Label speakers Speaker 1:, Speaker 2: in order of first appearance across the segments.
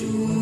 Speaker 1: justo.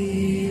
Speaker 1: Deus.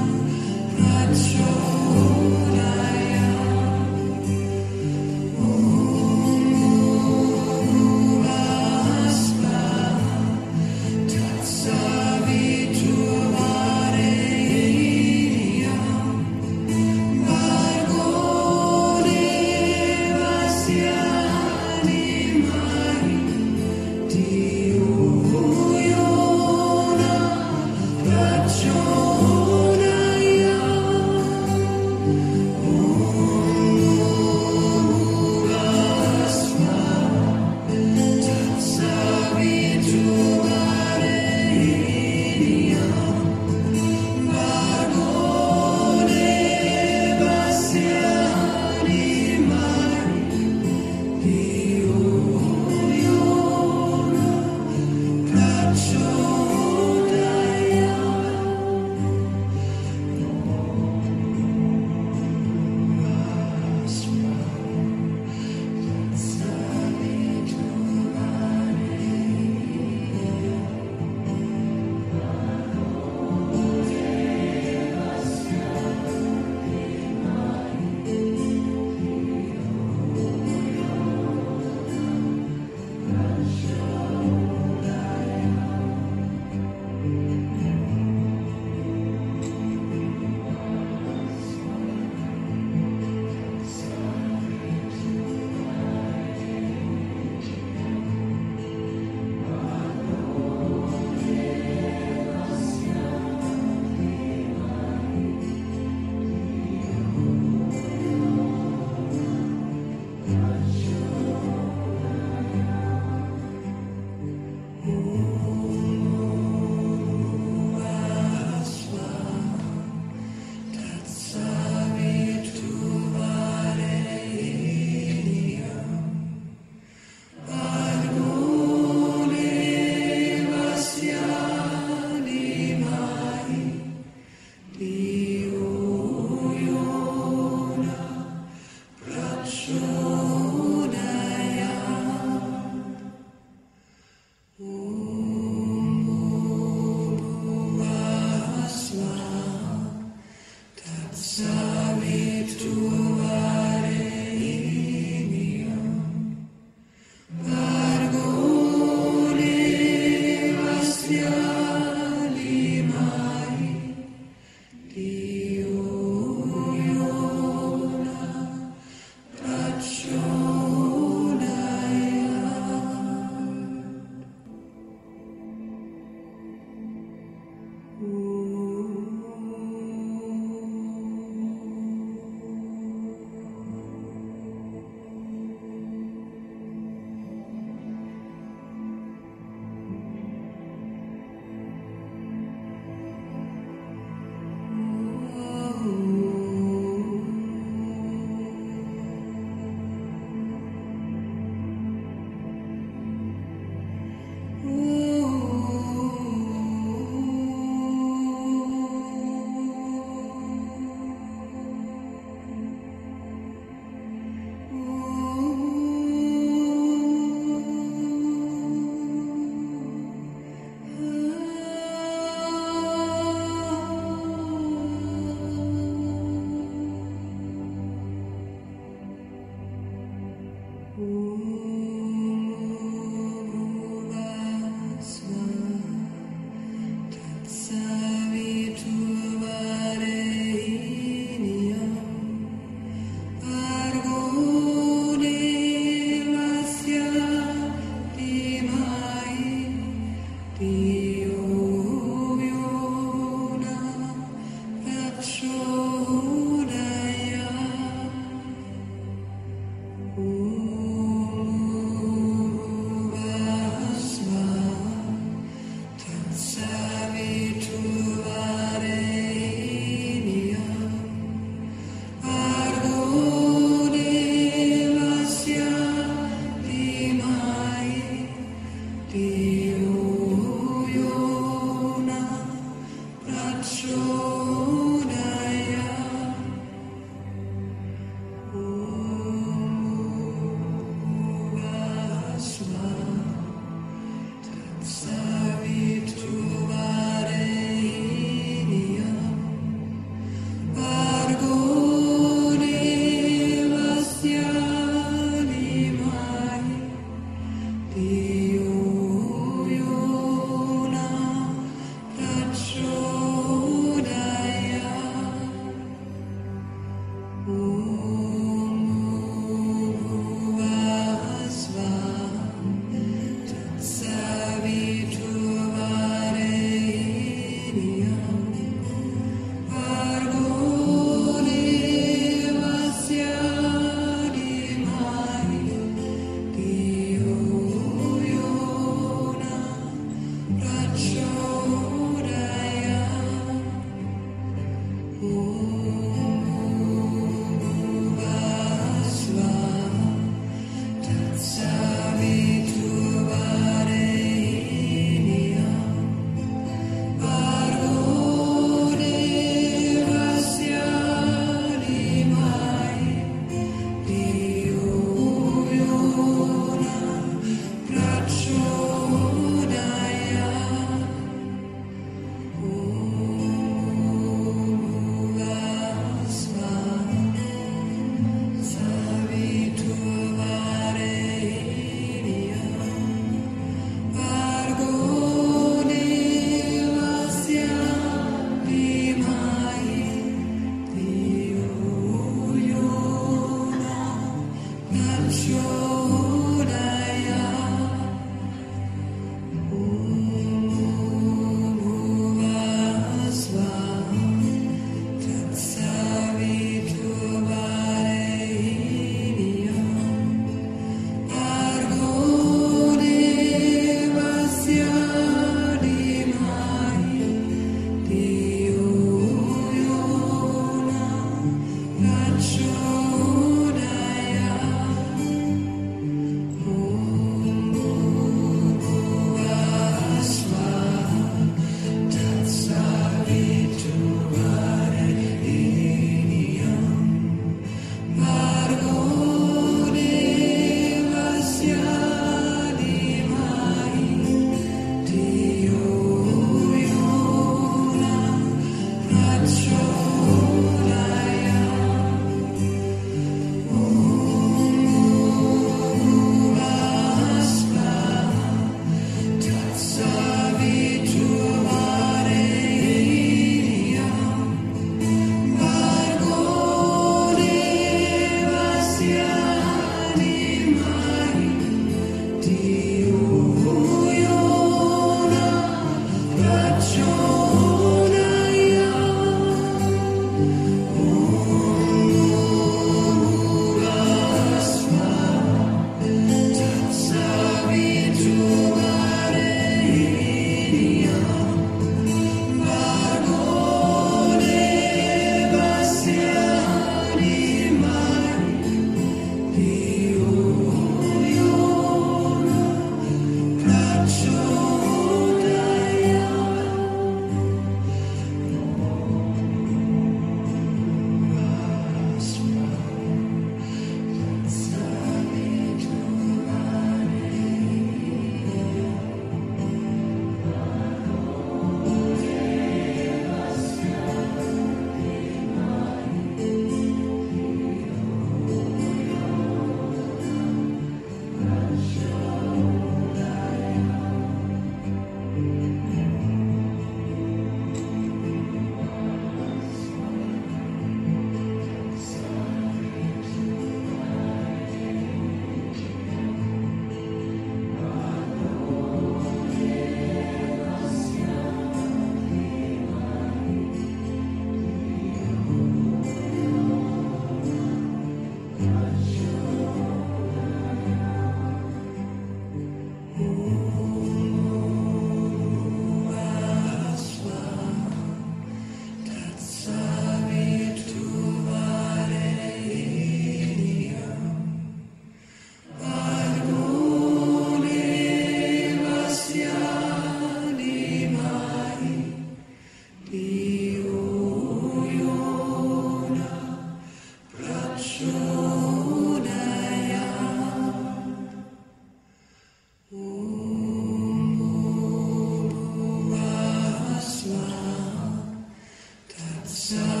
Speaker 1: So.